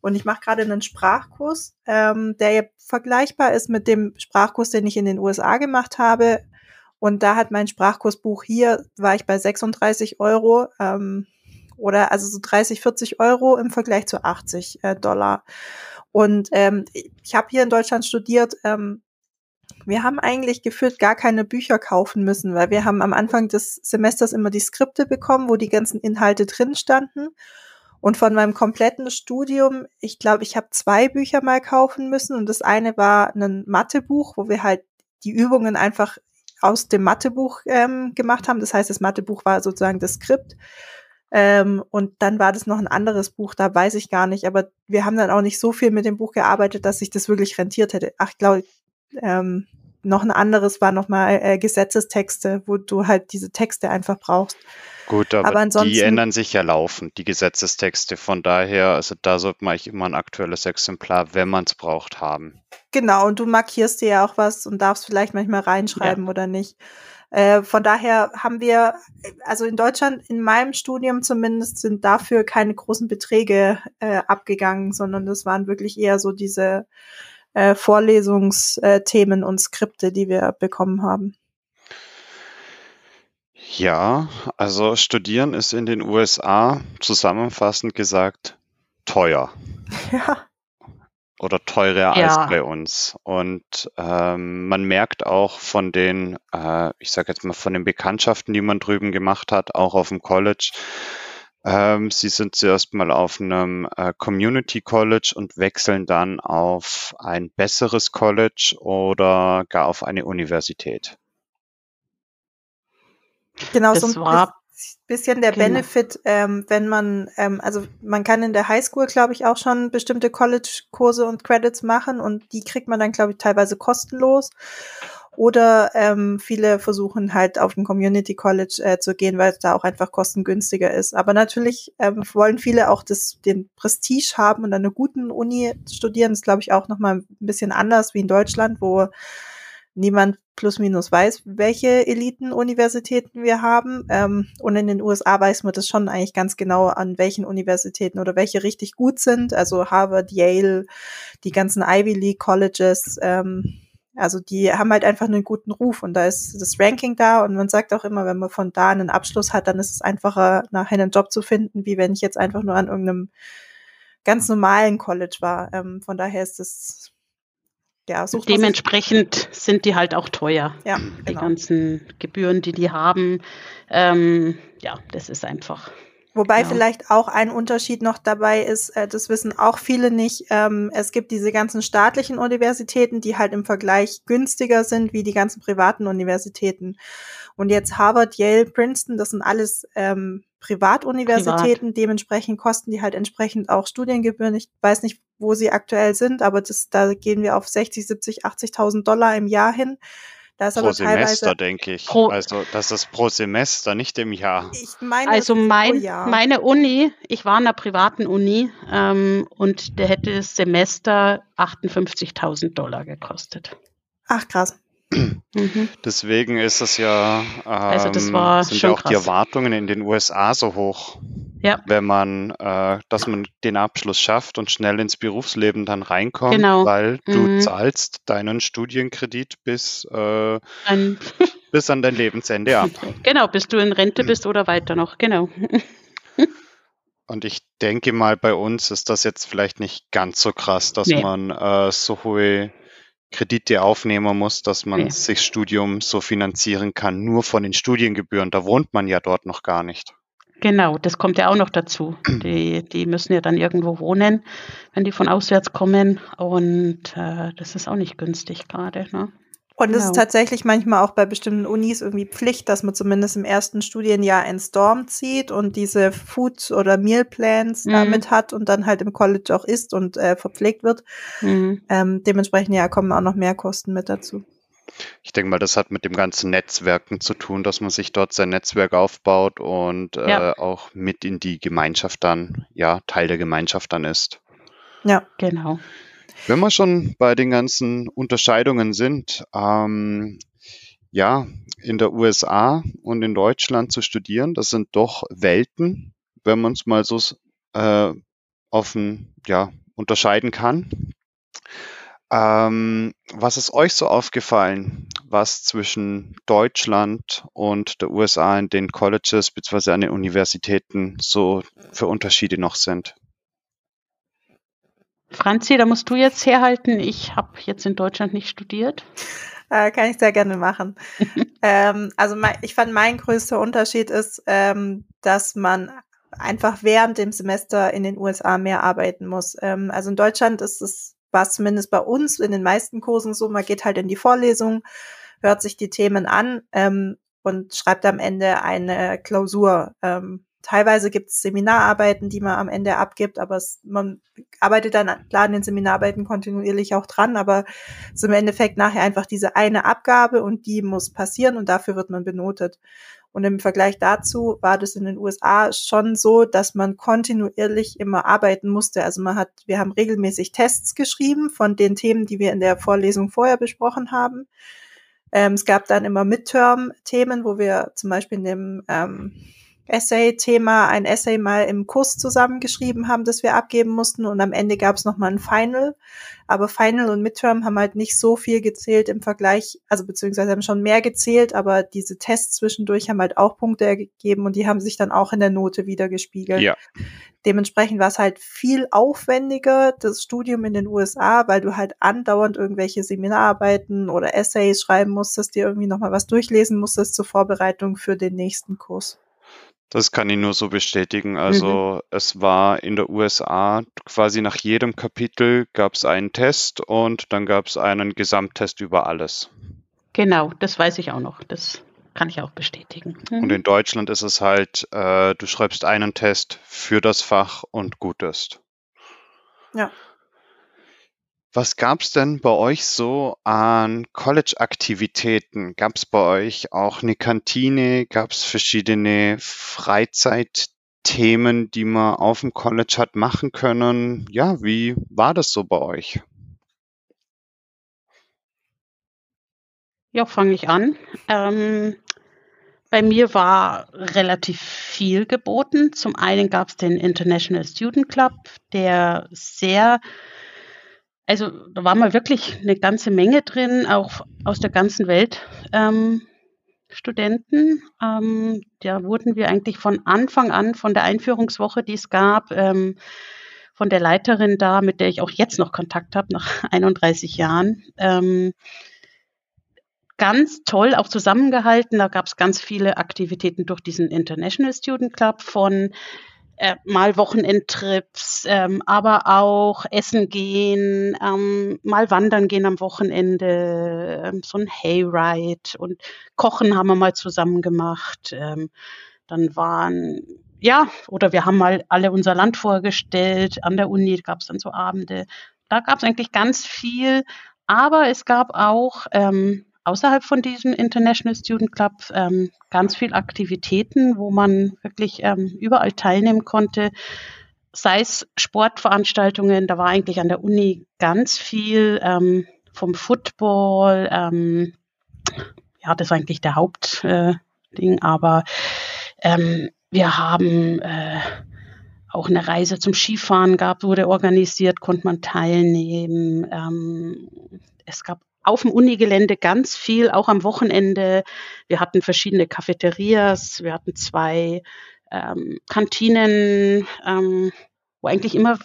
Und ich mache gerade einen Sprachkurs, ähm, der vergleichbar ist mit dem Sprachkurs, den ich in den USA gemacht habe. Und da hat mein Sprachkursbuch hier, war ich bei 36 Euro ähm, oder also so 30, 40 Euro im Vergleich zu 80 äh, Dollar. Und ähm, ich habe hier in Deutschland studiert. Ähm, wir haben eigentlich gefühlt gar keine Bücher kaufen müssen, weil wir haben am Anfang des Semesters immer die Skripte bekommen, wo die ganzen Inhalte drin standen. Und von meinem kompletten Studium, ich glaube, ich habe zwei Bücher mal kaufen müssen. Und das eine war ein Mathebuch, wo wir halt die Übungen einfach aus dem Mathebuch ähm, gemacht haben. Das heißt, das Mathebuch war sozusagen das Skript. Ähm, und dann war das noch ein anderes Buch, da weiß ich gar nicht. Aber wir haben dann auch nicht so viel mit dem Buch gearbeitet, dass sich das wirklich rentiert hätte. Ach, ich glaube, ähm, noch ein anderes war nochmal äh, Gesetzestexte, wo du halt diese Texte einfach brauchst. Gut, aber, aber ansonsten, die ändern sich ja laufend, die Gesetzestexte. Von daher, also da sollte man eigentlich immer ein aktuelles Exemplar, wenn man es braucht, haben. Genau, und du markierst dir ja auch was und darfst vielleicht manchmal reinschreiben ja. oder nicht. Äh, von daher haben wir, also in Deutschland, in meinem Studium zumindest, sind dafür keine großen Beträge äh, abgegangen, sondern das waren wirklich eher so diese äh, Vorlesungsthemen und Skripte, die wir bekommen haben. Ja, also studieren ist in den USA zusammenfassend gesagt teuer. Ja. Oder teurer ja. als bei uns. Und ähm, man merkt auch von den, äh, ich sage jetzt mal, von den Bekanntschaften, die man drüben gemacht hat, auch auf dem College, ähm, sie sind zuerst mal auf einem äh, Community College und wechseln dann auf ein besseres College oder gar auf eine Universität. Genau, das so ein bisschen der genau. Benefit, ähm, wenn man, ähm, also man kann in der Highschool, glaube ich, auch schon bestimmte College-Kurse und Credits machen und die kriegt man dann, glaube ich, teilweise kostenlos. Oder ähm, viele versuchen halt auf ein Community College äh, zu gehen, weil es da auch einfach kostengünstiger ist. Aber natürlich ähm, wollen viele auch das, den Prestige haben und an einer guten Uni studieren. Das glaube ich auch nochmal ein bisschen anders wie in Deutschland, wo niemand plus minus weiß, welche Eliten-Universitäten wir haben. Ähm, und in den USA weiß man das schon eigentlich ganz genau, an welchen Universitäten oder welche richtig gut sind. Also Harvard, Yale, die ganzen Ivy League Colleges. Ähm, also die haben halt einfach einen guten Ruf und da ist das Ranking da und man sagt auch immer, wenn man von da einen Abschluss hat, dann ist es einfacher, nachher einen Job zu finden, wie wenn ich jetzt einfach nur an irgendeinem ganz normalen College war. Ähm, von daher ist das ja, Dementsprechend sind die halt auch teuer. Ja, genau. Die ganzen Gebühren, die die haben. Ähm, ja, das ist einfach. Wobei ja. vielleicht auch ein Unterschied noch dabei ist, äh, das wissen auch viele nicht. Ähm, es gibt diese ganzen staatlichen Universitäten, die halt im Vergleich günstiger sind wie die ganzen privaten Universitäten. Und jetzt Harvard, Yale, Princeton, das sind alles ähm, Privatuniversitäten. Privat. Dementsprechend kosten die halt entsprechend auch Studiengebühren. Ich weiß nicht, wo sie aktuell sind, aber das, da gehen wir auf 60, 70, 80.000 Dollar im Jahr hin. Da pro Semester, denke ich. Pro, also das ist pro Semester, nicht im Jahr. Ich meine, also mein, meine Uni, ich war in einer privaten Uni ähm, und der hätte das Semester 58.000 Dollar gekostet. Ach krass. Mhm. Deswegen ist es ja, ähm, also das war sind schon ja auch krass. die Erwartungen in den USA so hoch. Ja. Wenn man, äh, dass man den Abschluss schafft und schnell ins Berufsleben dann reinkommt, Genau. weil du Mhm. zahlst deinen Studienkredit bis, äh, Ein, bis an dein Lebensende ab. genau, bis du in Rente bist oder weiter noch, genau. Und ich denke mal, bei uns ist das jetzt vielleicht nicht ganz so krass, dass Nee. man äh, so hohe Kredite aufnehmen muss, dass man Nee. sich Studium so finanzieren kann, nur von den Studiengebühren. Da wohnt man ja dort noch gar nicht. Genau, das kommt ja auch noch dazu. Die, die müssen ja dann irgendwo wohnen, wenn die von auswärts kommen. Und äh, das ist auch nicht günstig gerade. Ne? Und es ist Genau. tatsächlich manchmal auch bei bestimmten Unis irgendwie Pflicht, dass man zumindest im ersten Studienjahr ein Storm zieht und diese Food- oder Mealplans Mhm. damit hat und dann halt im College auch isst und äh, verpflegt wird. Mhm. Ähm, dementsprechend ja kommen auch noch mehr Kosten mit dazu. Ich denke mal, das hat mit dem ganzen Netzwerken zu tun, dass man sich dort sein Netzwerk aufbaut und äh, Ja. auch mit in die Gemeinschaft dann, ja, Teil der Gemeinschaft dann ist. Ja. Genau. Wenn wir schon bei den ganzen Unterscheidungen sind, ähm, ja, in der USA und in Deutschland zu studieren, das sind doch Welten, wenn man es mal so äh, offen ja, unterscheiden kann. Ähm, was ist euch so aufgefallen, was zwischen Deutschland und der USA in den Colleges bzw. an den Universitäten so für Unterschiede noch sind? Franzi, da musst du jetzt herhalten. Ich habe jetzt in Deutschland nicht studiert. Äh, kann ich sehr gerne machen. ähm, also mein, ich fand, mein größter Unterschied ist, ähm, dass man einfach während dem Semester in den USA mehr arbeiten muss. Ähm, also in Deutschland ist es, war es zumindest bei uns in den meisten Kursen so, man geht halt in die Vorlesung, hört sich die Themen an ähm, und schreibt am Ende eine Klausur. Ähm, teilweise gibt es Seminararbeiten, die man am Ende abgibt, aber es, man arbeitet dann klar an den Seminararbeiten kontinuierlich auch dran, aber es ist im Endeffekt nachher einfach diese eine Abgabe und die muss passieren und dafür wird man benotet. Und im Vergleich dazu war das in den USA schon so, dass man kontinuierlich immer arbeiten musste. Also man hat, wir haben regelmäßig Tests geschrieben von den Themen, die wir in der Vorlesung vorher besprochen haben. Ähm, es gab dann immer Midterm-Themen, wo wir zum Beispiel in dem ähm, Essay-Thema ein Essay mal im Kurs zusammengeschrieben haben, das wir abgeben mussten und am Ende gab es nochmal ein Final. Aber Final und Midterm haben halt nicht so viel gezählt im Vergleich, also beziehungsweise haben schon mehr gezählt, aber diese Tests zwischendurch haben halt auch Punkte ergeben und die haben sich dann auch in der Note wieder gespiegelt. Ja. Dementsprechend war es halt viel aufwendiger, das Studium in den USA, weil du halt andauernd irgendwelche Seminararbeiten oder Essays schreiben musstest, dir irgendwie nochmal was durchlesen musstest zur Vorbereitung für den nächsten Kurs. Das kann ich nur so bestätigen. Also es war in der USA quasi nach jedem Kapitel gab es einen Test und dann gab es einen Gesamttest über alles. Genau, das weiß ich auch noch. Das kann ich auch bestätigen. Mhm. Und in Deutschland ist es halt, äh, du schreibst einen Test für das Fach und gut ist. Ja. Was gab es denn bei euch so an College-Aktivitäten? Gab es bei euch auch eine Kantine? Gab es verschiedene Freizeitthemen, die man auf dem College hat machen können? Ja, wie war das so bei euch? Ja, fange ich an. Ähm, bei mir war relativ viel geboten. Zum einen gab es den International Student Club, der sehr, also da war mal wirklich eine ganze Menge drin, auch aus der ganzen Welt ähm, Studenten. Ähm, da wurden wir eigentlich von Anfang an, von der Einführungswoche, die es gab, ähm, von der Leiterin da, mit der ich auch jetzt noch Kontakt habe, nach 31 Jahren, ähm, ganz toll auch zusammengehalten. Da gab es ganz viele Aktivitäten durch diesen International Student Club von äh, mal Wochenendtrips, ähm, aber auch essen gehen, ähm, mal wandern gehen am Wochenende, ähm, so ein Hayride und Kochen haben wir mal zusammen gemacht. Ähm, dann waren ja, oder wir haben mal alle unser Land vorgestellt. An der Uni gab es dann so Abende. Da gab es eigentlich ganz viel, aber es gab auch ähm, außerhalb von diesem International Student Club ähm, ganz viel Aktivitäten, wo man wirklich ähm, überall teilnehmen konnte. Sei es Sportveranstaltungen, da war eigentlich an der Uni ganz viel ähm, vom Football, ähm, ja, das ist eigentlich der Hauptding, äh, aber ähm, wir haben äh, auch eine Reise zum Skifahren gab, wurde organisiert, konnte man teilnehmen. Ähm, es gab auf dem Unigelände ganz viel, auch am Wochenende. Wir hatten verschiedene Cafeterias, wir hatten zwei ähm, Kantinen, ähm, wo eigentlich immer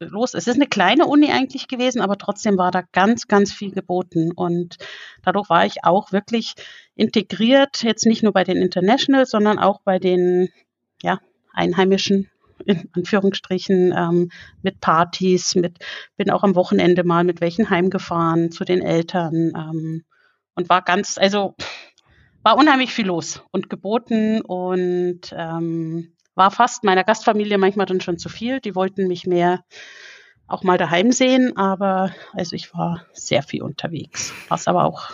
los. Es ist eine kleine Uni eigentlich gewesen, aber trotzdem war da ganz, ganz viel geboten. Und dadurch war ich auch wirklich integriert, jetzt nicht nur bei den Internationals, sondern auch bei den ja, Einheimischen in Anführungsstrichen ähm, mit Partys, mit bin auch am Wochenende mal mit welchen heimgefahren zu den Eltern ähm, und war ganz, also war unheimlich viel los und geboten und ähm, war fast meiner Gastfamilie manchmal dann schon zu viel. Die wollten mich mehr auch mal daheim sehen, aber also ich war sehr viel unterwegs, was aber auch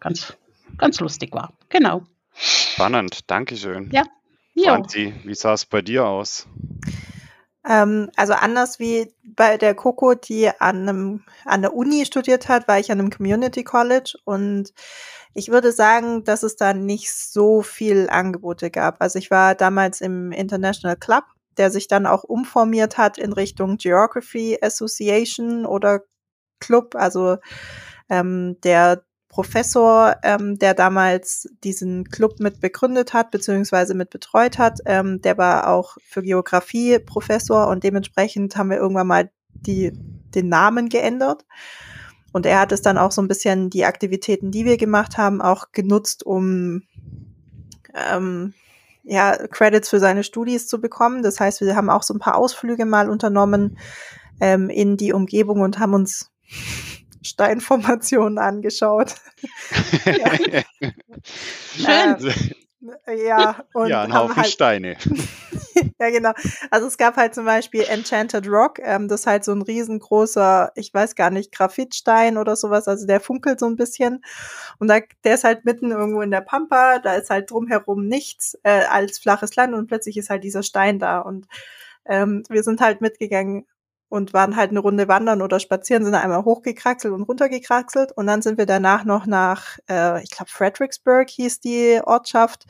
ganz, ganz lustig war. Genau. Spannend, Dankeschön. Ja. Franzi, wie sah es bei dir aus? Ähm, also anders wie bei der Coco, die an, einem, an der Uni studiert hat, war ich an einem Community College und ich würde sagen, dass es da nicht so viel Angebote gab. Also ich war damals im International Club, der sich dann auch umformiert hat in Richtung Geography Association oder Club. Also ähm, der Professor, ähm, der damals diesen Club mit begründet hat, beziehungsweise mit betreut hat, ähm, der war auch für Geografie Professor und dementsprechend haben wir irgendwann mal die, den Namen geändert. Und er hat es dann auch so ein bisschen die Aktivitäten, die wir gemacht haben, auch genutzt, um ähm, ja, Credits für seine Studis zu bekommen. Das heißt, wir haben auch so ein paar Ausflüge mal unternommen ähm, in die Umgebung und haben uns Steinformationen angeschaut. Schön. Äh, ja, und ja, ein Haufen halt, Steine. ja, genau. Also es gab halt zum Beispiel Enchanted Rock, ähm, das ist halt so ein riesengroßer, ich weiß gar nicht, Graphitstein oder sowas, also der funkelt so ein bisschen. Und da, der ist halt mitten irgendwo in der Pampa, da ist halt drumherum nichts äh, als flaches Land und plötzlich ist halt dieser Stein da. Und ähm, wir sind halt mitgegangen und waren halt eine Runde wandern oder spazieren, sind einmal hochgekraxelt und runtergekraxelt. Und dann sind wir danach noch nach, äh, ich glaube Fredericksburg hieß die Ortschaft.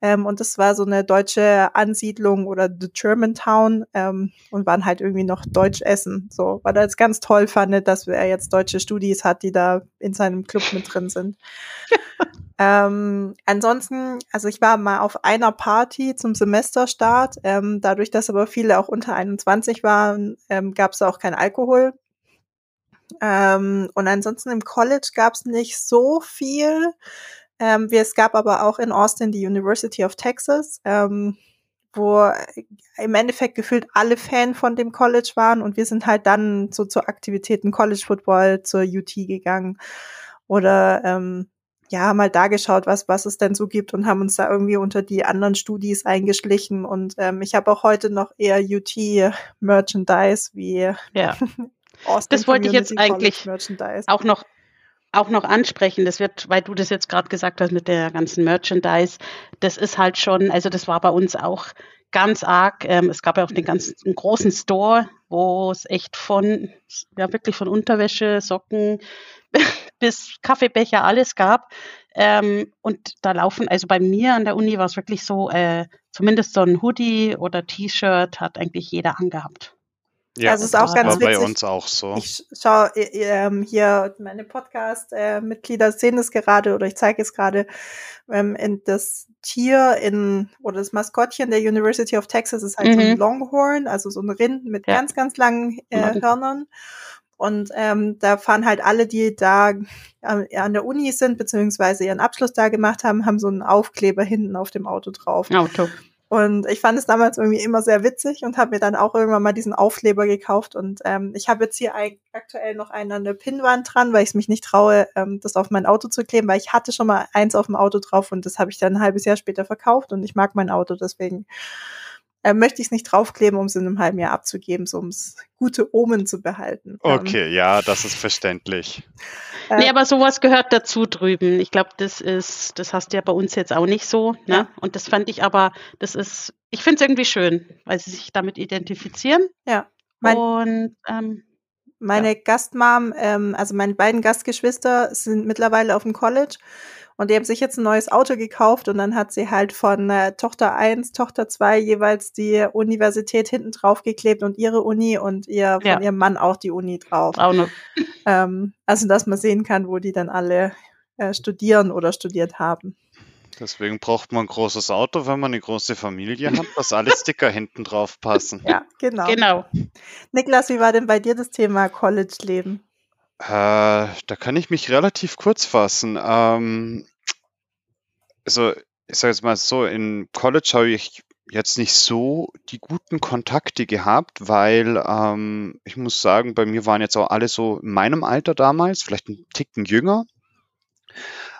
Ähm, und das war so eine deutsche Ansiedlung oder The Germantown ähm, und waren halt irgendwie noch Deutsch essen, so, weil er es ganz toll fand, dass er jetzt deutsche Studis hat, die da in seinem Club mit drin sind. Ähm, ansonsten, also ich war mal auf einer Party zum Semesterstart. Ähm, dadurch, dass aber viele auch unter 21 waren, ähm, gab es auch kein Alkohol. Ähm, und ansonsten im College gab es nicht so viel. Ähm, es gab aber auch in Austin die University of Texas, ähm, wo im Endeffekt gefühlt alle Fan von dem College waren und wir sind halt dann so zu Aktivitäten College Football zur UT gegangen oder ähm, ja, mal da geschaut, was, was es denn so gibt und haben uns da irgendwie unter die anderen Studis eingeschlichen. Und ähm, ich habe auch heute noch eher UT-Merchandise wie ja. Austin Das wollte ich jetzt eigentlich auch noch auch noch ansprechen, das wird, weil du das jetzt gerade gesagt hast mit der ganzen Merchandise, das ist halt schon, also das war bei uns auch ganz arg. Ähm, es gab ja auch den ganzen großen Store, wo es echt von, ja wirklich von Unterwäsche, Socken, bis Kaffeebecher alles gab. Ähm, und da laufen, also bei mir an der Uni war es wirklich so, äh, zumindest so ein Hoodie oder T-Shirt hat eigentlich jeder angehabt. Ja, also ist auch ganz war witzig. bei uns auch so. Ich schaue ähm, hier meine Podcast-Mitglieder sehen es gerade oder ich zeige es gerade ähm, in das Tier in oder das Maskottchen der University of Texas ist halt mhm. so ein mhm. Longhorn, also so ein Rind mit ja. ganz ganz langen äh, Hörnern. Und ähm, da fahren halt alle, die da äh, an der Uni sind, beziehungsweise ihren Abschluss da gemacht haben, haben so einen Aufkleber hinten auf dem Auto drauf. Auto. Und ich fand es damals irgendwie immer sehr witzig und habe mir dann auch irgendwann mal diesen Aufkleber gekauft. Und ähm, ich habe jetzt hier aktuell noch einen an der Pinnwand dran, weil ich es mich nicht traue, ähm, das auf mein Auto zu kleben, weil ich hatte schon mal eins auf dem Auto drauf und das habe ich dann ein halbes Jahr später verkauft und ich mag mein Auto, deswegen äh, möchte ich es nicht draufkleben, um es in einem halben Jahr abzugeben, so um es gute Omen zu behalten. Ähm, okay, ähm, ja, das ist verständlich. Äh, nee, aber sowas gehört dazu drüben. Ich glaube, das ist, das hast du ja bei uns jetzt auch nicht so. Ne? Ja. Und das fand ich aber, das ist, ich finde es irgendwie schön, weil sie sich damit identifizieren. Ja. Mein, und ähm, Meine ja. Gastmom, ähm, also meine beiden Gastgeschwister sind mittlerweile auf dem College und die haben sich jetzt ein neues Auto gekauft und dann hat sie halt von äh, Tochter 1, Tochter 2 jeweils die Universität hinten drauf geklebt und ihre Uni und ihr von ihrem Mann auch die Uni drauf. Auch noch. Ähm, also dass man sehen kann, wo die dann alle äh, studieren oder studiert haben. Deswegen braucht man ein großes Auto, wenn man eine große Familie hat, dass alle Sticker hinten drauf passen. Ja, genau. Genau. Niklas, wie war denn bei dir das Thema College-Leben? Äh, da kann ich mich relativ kurz fassen. Ähm, also, ich sage jetzt mal so, in College habe ich jetzt nicht so die guten Kontakte gehabt, weil ähm, ich muss sagen, bei mir waren jetzt auch alle so in meinem Alter damals, vielleicht ein Ticken jünger.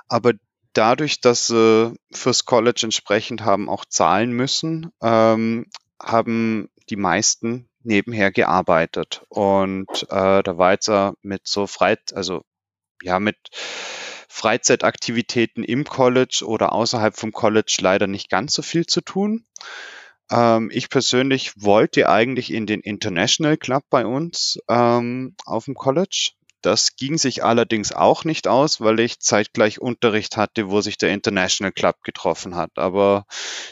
Aber dadurch, dass sie fürs College entsprechend haben auch zahlen müssen, ähm, haben die meisten nebenher gearbeitet. Und äh, da war jetzt mit so Freit, also ja, mit Freizeitaktivitäten im College oder außerhalb vom College leider nicht ganz so viel zu tun. Ähm, ich persönlich wollte eigentlich in den International Club bei uns ähm, auf dem College. Das ging sich allerdings auch nicht aus, weil ich zeitgleich Unterricht hatte, wo sich der International Club getroffen hat. Aber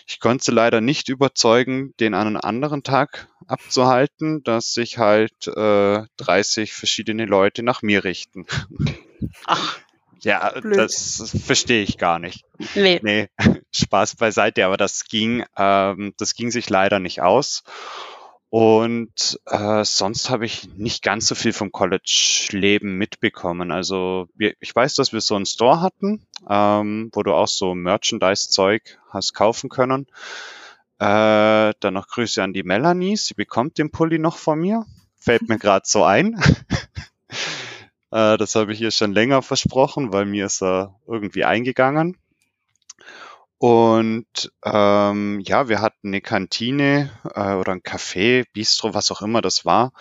ich konnte leider nicht überzeugen, den an einem anderen Tag abzuhalten, dass sich halt äh, 30 verschiedene Leute nach mir richten. Ach. Ja, Blöd. das verstehe ich gar nicht. Nee. nee. Spaß beiseite, aber das ging, ähm, das ging sich leider nicht aus. Und äh, sonst habe ich nicht ganz so viel vom College-Leben mitbekommen. Also wir, ich weiß, dass wir so einen Store hatten, ähm, wo du auch so Merchandise-Zeug hast kaufen können. Äh, dann noch Grüße an die Melanie. Sie bekommt den Pulli noch von mir. Fällt mir gerade so ein. äh, das habe ich ihr schon länger versprochen, weil mir ist er irgendwie eingegangen. Und ähm, ja, wir hatten eine Kantine äh, oder ein Café, Bistro, was auch immer das war,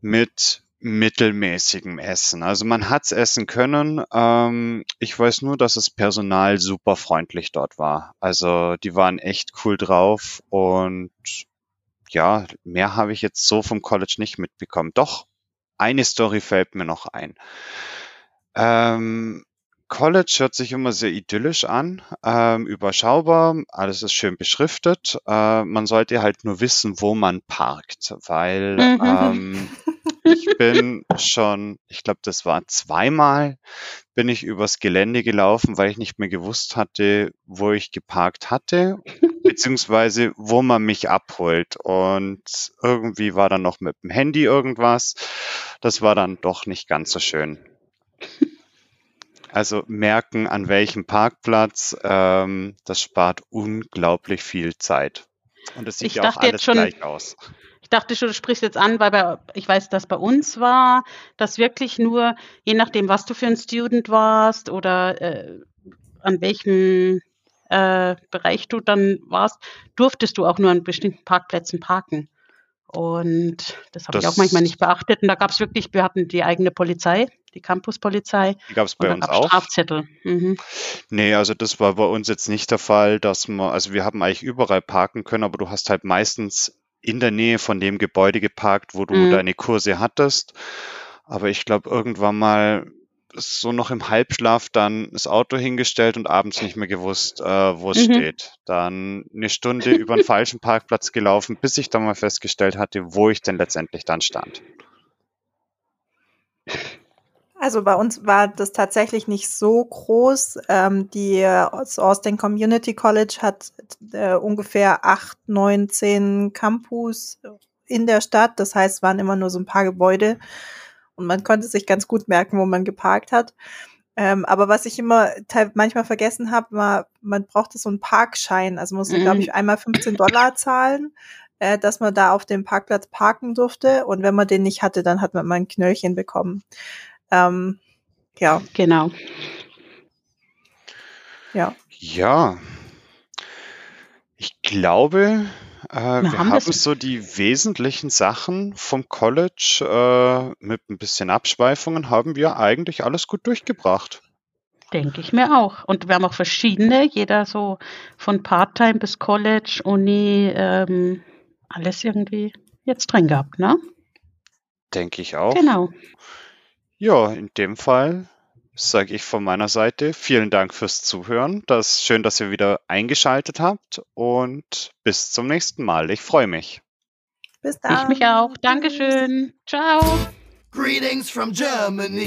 mit mittelmäßigem Essen. Also man hat's essen können. Ähm, ich weiß nur, dass das Personal super freundlich dort war. Also die waren echt cool drauf und ja, mehr habe ich jetzt so vom College nicht mitbekommen. Doch, eine Story fällt mir noch ein. Ähm, College hört sich immer sehr idyllisch an, ähm, überschaubar, alles ist schön beschriftet. Äh, man sollte halt nur wissen, wo man parkt, weil mhm. ähm, ich bin schon, ich glaube, das war zweimal, bin ich übers Gelände gelaufen, weil ich nicht mehr gewusst hatte, wo ich geparkt hatte, beziehungsweise wo man mich abholt. Und irgendwie war dann noch mit dem Handy irgendwas. Das war dann doch nicht ganz so schön. Also merken, an welchem Parkplatz. Ähm, das spart unglaublich viel Zeit. Und es sieht ich ja auch alles schon, gleich aus. Ich dachte schon, du sprichst jetzt an, weil bei, ich weiß, dass bei uns war, dass wirklich nur, je nachdem, was du für ein Student warst oder äh, an welchem äh, Bereich du dann warst, durftest du auch nur an bestimmten Parkplätzen parken. Und das habe ich auch manchmal nicht beachtet. Und da gab es wirklich, wir hatten die eigene Polizei, die Campuspolizei. Die gab es bei uns auch. Strafzettel. Mhm. Nee, also das war bei uns jetzt nicht der Fall, dass man, also wir haben eigentlich überall parken können, aber du hast halt meistens in der Nähe von dem Gebäude geparkt, wo du mhm. deine Kurse hattest. Aber ich glaube, irgendwann mal so noch im Halbschlaf dann das Auto hingestellt und abends nicht mehr gewusst, äh, wo es mhm. steht. Dann eine Stunde über einen falschen Parkplatz gelaufen, bis ich dann mal festgestellt hatte, wo ich denn letztendlich dann stand. Also bei uns war das tatsächlich nicht so groß. Ähm, die Austin Community College hat äh, ungefähr acht, neun, zehn Campus in der Stadt. Das heißt, es waren immer nur so ein paar Gebäude und man konnte sich ganz gut merken, wo man geparkt hat. Ähm, aber was ich immer manchmal vergessen habe, war, man brauchte so einen Parkschein. Also musste, mhm. glaube ich, einmal 15 Dollar zahlen, äh, dass man da auf dem Parkplatz parken durfte. Und wenn man den nicht hatte, dann hat man mal ein Knöllchen bekommen. Ähm, ja. Genau. Ja. Ja. Ich glaube, äh, wir, wir haben, haben so die wesentlichen Sachen vom College äh, mit ein bisschen Abschweifungen haben wir eigentlich alles gut durchgebracht. Denke ich mir auch. Und wir haben auch verschiedene, jeder so von Part-Time bis College, Uni, ähm, alles irgendwie jetzt drin gehabt, ne? Denke ich auch. Genau. Ja, in dem Fall sage ich von meiner Seite vielen Dank fürs Zuhören. Das ist schön, dass ihr wieder eingeschaltet habt und bis zum nächsten Mal. Ich freue mich. Bis dann. Ich mich auch. Dankeschön. Ciao. Greetings from Germany.